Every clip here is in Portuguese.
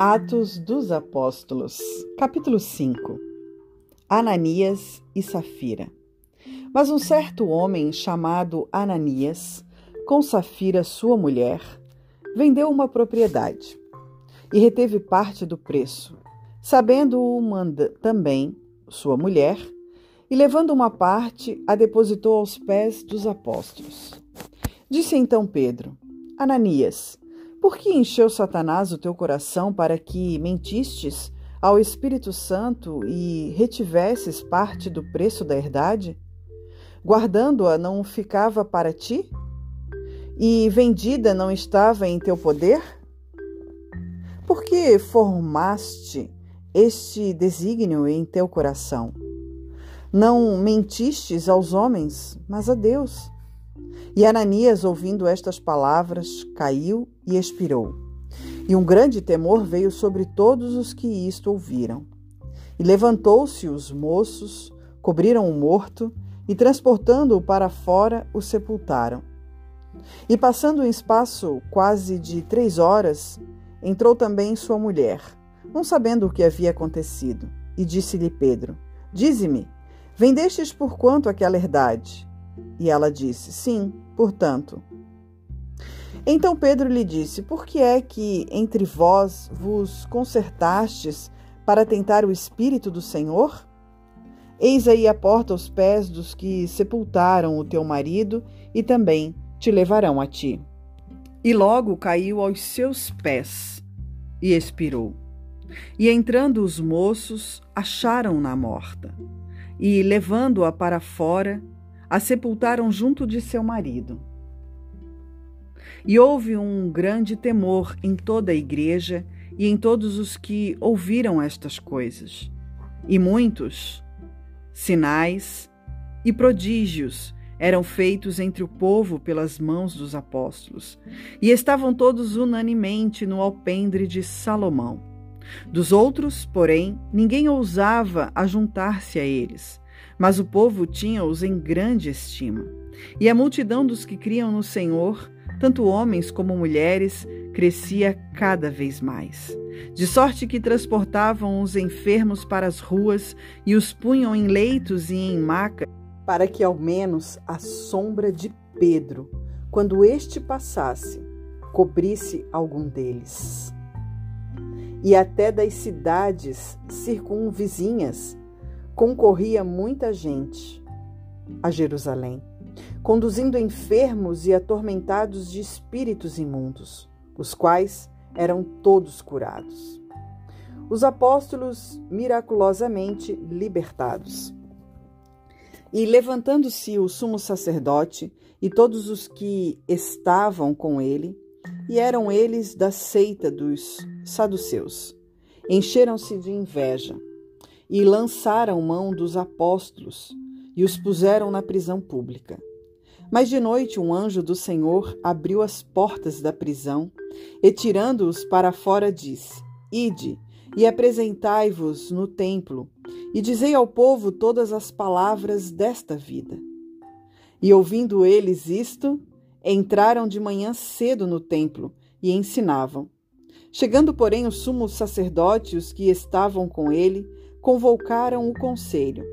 Atos dos Apóstolos, capítulo 5 Ananias e Safira. Mas um certo homem chamado Ananias, com Safira, sua mulher, vendeu uma propriedade e reteve parte do preço, sabendo-o também sua mulher, e levando uma parte, a depositou aos pés dos apóstolos. Disse então Pedro: Ananias, por que encheu Satanás o teu coração para que mentistes ao Espírito Santo e retivesses parte do preço da herdade? Guardando-a não ficava para ti? E vendida não estava em teu poder? Por que formaste este desígnio em teu coração? Não mentistes aos homens, mas a Deus. E Ananias, ouvindo estas palavras, caiu e expirou. E um grande temor veio sobre todos os que isto ouviram. E levantou-se os moços, cobriram o morto e, transportando-o para fora, o sepultaram. E passando um espaço quase de três horas, entrou também sua mulher, não sabendo o que havia acontecido, e disse-lhe Pedro: Dize-me, vendestes por quanto aquela herdade? E ela disse: Sim, portanto. Então Pedro lhe disse: Por que é que entre vós vos concertastes para tentar o Espírito do Senhor? Eis aí a porta aos pés dos que sepultaram o teu marido e também te levarão a ti. E logo caiu aos seus pés e expirou. E entrando os moços, acharam-na morta. E, levando-a para fora, a sepultaram junto de seu marido. E houve um grande temor em toda a igreja e em todos os que ouviram estas coisas. E muitos sinais e prodígios eram feitos entre o povo pelas mãos dos apóstolos, e estavam todos unanimemente no alpendre de Salomão. Dos outros, porém, ninguém ousava ajuntar-se a eles, mas o povo tinha-os em grande estima. E a multidão dos que criam no Senhor, tanto homens como mulheres, crescia cada vez mais. De sorte que transportavam os enfermos para as ruas e os punham em leitos e em macas, para que ao menos a sombra de Pedro, quando este passasse, cobrisse algum deles. E até das cidades circunvizinhas concorria muita gente a Jerusalém, conduzindo enfermos e atormentados de espíritos imundos, os quais eram todos curados. Os apóstolos miraculosamente libertados. E levantando-se o sumo sacerdote e todos os que estavam com ele, e eram eles da seita dos saduceus, encheram-se de inveja e lançaram mão dos apóstolos e os puseram na prisão pública. Mas de noite um anjo do Senhor abriu as portas da prisão e, tirando-os para fora, disse: Ide e apresentai-vos no templo, e dizei ao povo todas as palavras desta vida. E ouvindo eles isto, entraram de manhã cedo no templo e ensinavam. Chegando, porém, o sumo sacerdote e os que estavam com ele, convocaram o conselho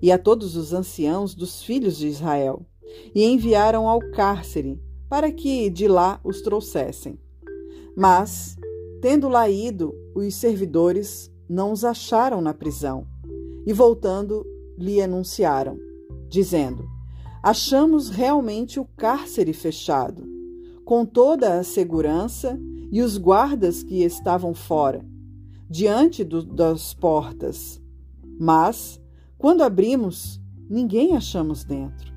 e a todos os anciãos dos filhos de Israel, e enviaram ao cárcere para que de lá os trouxessem. Mas, tendo lá ido, os servidores não os acharam na prisão, e voltando lhe anunciaram, dizendo: Achamos realmente o cárcere fechado, com toda a segurança e os guardas que estavam fora, diante do, das portas. Mas, quando abrimos, ninguém achamos dentro.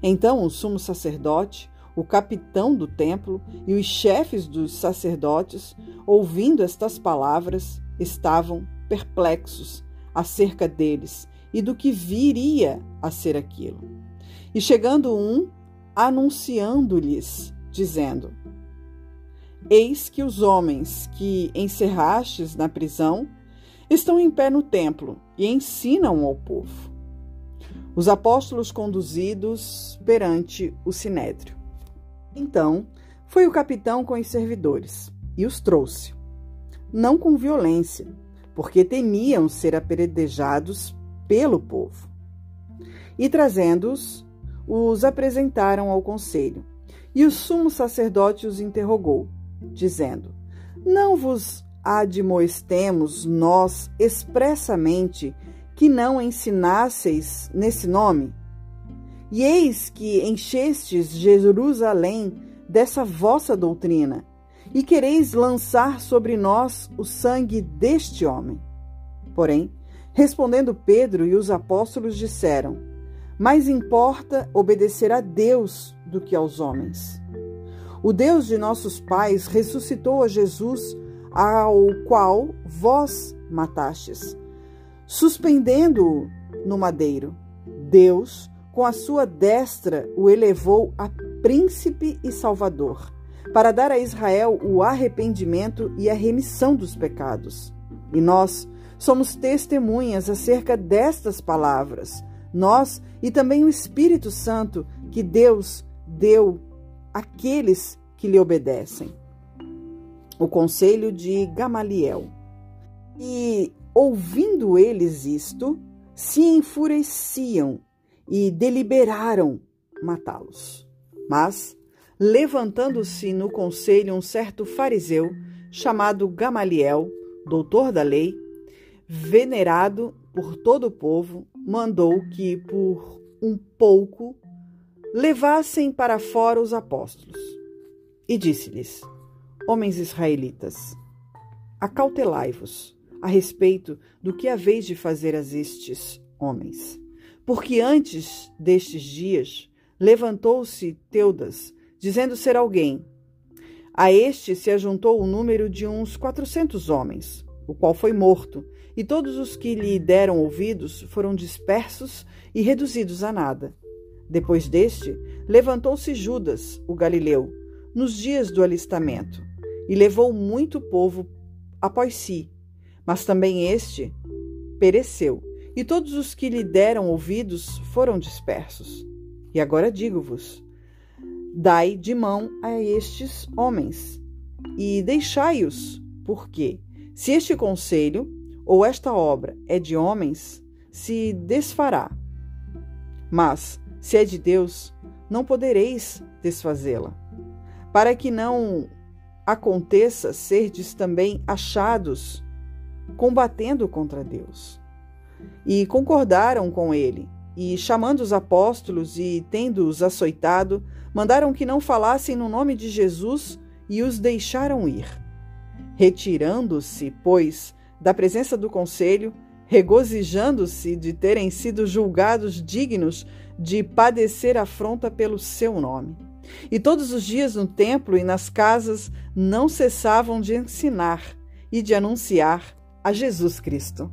Então o sumo sacerdote, o capitão do templo e os chefes dos sacerdotes, ouvindo estas palavras, estavam perplexos acerca deles e do que viria a ser aquilo. E chegando um, anunciando-lhes, dizendo: Eis que os homens que encerrastes na prisão estão em pé no templo e ensinam ao povo. Os apóstolos conduzidos perante o sinédrio. Então foi o capitão com os servidores e os trouxe. não com violência, porque temiam ser apedrejados pelo povo. E trazendo-os, os apresentaram ao conselho. E o sumo sacerdote os interrogou, dizendo: Não vos admoestemos nós expressamente que não ensinasseis nesse nome? E eis que enchestes Jerusalém dessa vossa doutrina, e quereis lançar sobre nós o sangue deste homem. Porém, respondendo Pedro e os apóstolos disseram: Mais importa obedecer a Deus do que aos homens. O Deus de nossos pais ressuscitou a Jesus, ao qual vós matastes, suspendendo-o no madeiro. Deus com a sua destra o elevou a príncipe e salvador, para dar a Israel o arrependimento e a remissão dos pecados. E nós somos testemunhas acerca destas palavras, nós e também o Espírito Santo que Deus deu àqueles que lhe obedecem. O conselho de Gamaliel. E, ouvindo eles isto, se enfureciam e deliberaram matá-los. Mas, levantando-se no conselho um certo fariseu, chamado Gamaliel, doutor da lei, venerado por todo o povo, mandou que, por um pouco, levassem para fora os apóstolos. E disse-lhes: Homens israelitas, acautelai-vos a respeito do que haveis de fazer a estes homens porque antes destes dias levantou-se Teudas, dizendo ser alguém. A este se ajuntou o número de uns quatrocentos homens, o qual foi morto, e todos os que lhe deram ouvidos foram dispersos e reduzidos a nada. Depois deste, levantou-se Judas, o galileu, nos dias do alistamento, e levou muito povo após si, mas também este pereceu e todos os que lhe deram ouvidos foram dispersos. E agora digo-vos: dai de mão a estes homens e deixai-os, porque se este conselho ou esta obra é de homens, se desfará. Mas, se é de Deus, não podereis desfazê-la, para que não aconteça serdes também achados combatendo contra Deus e concordaram com ele. E, chamando os apóstolos e tendo-os açoitado, mandaram que não falassem no nome de Jesus e os deixaram ir. Retirando-se, pois, da presença do conselho, regozijando-se de terem sido julgados dignos de padecer afronta pelo seu nome. E todos os dias no templo e nas casas não cessavam de ensinar e de anunciar a Jesus Cristo.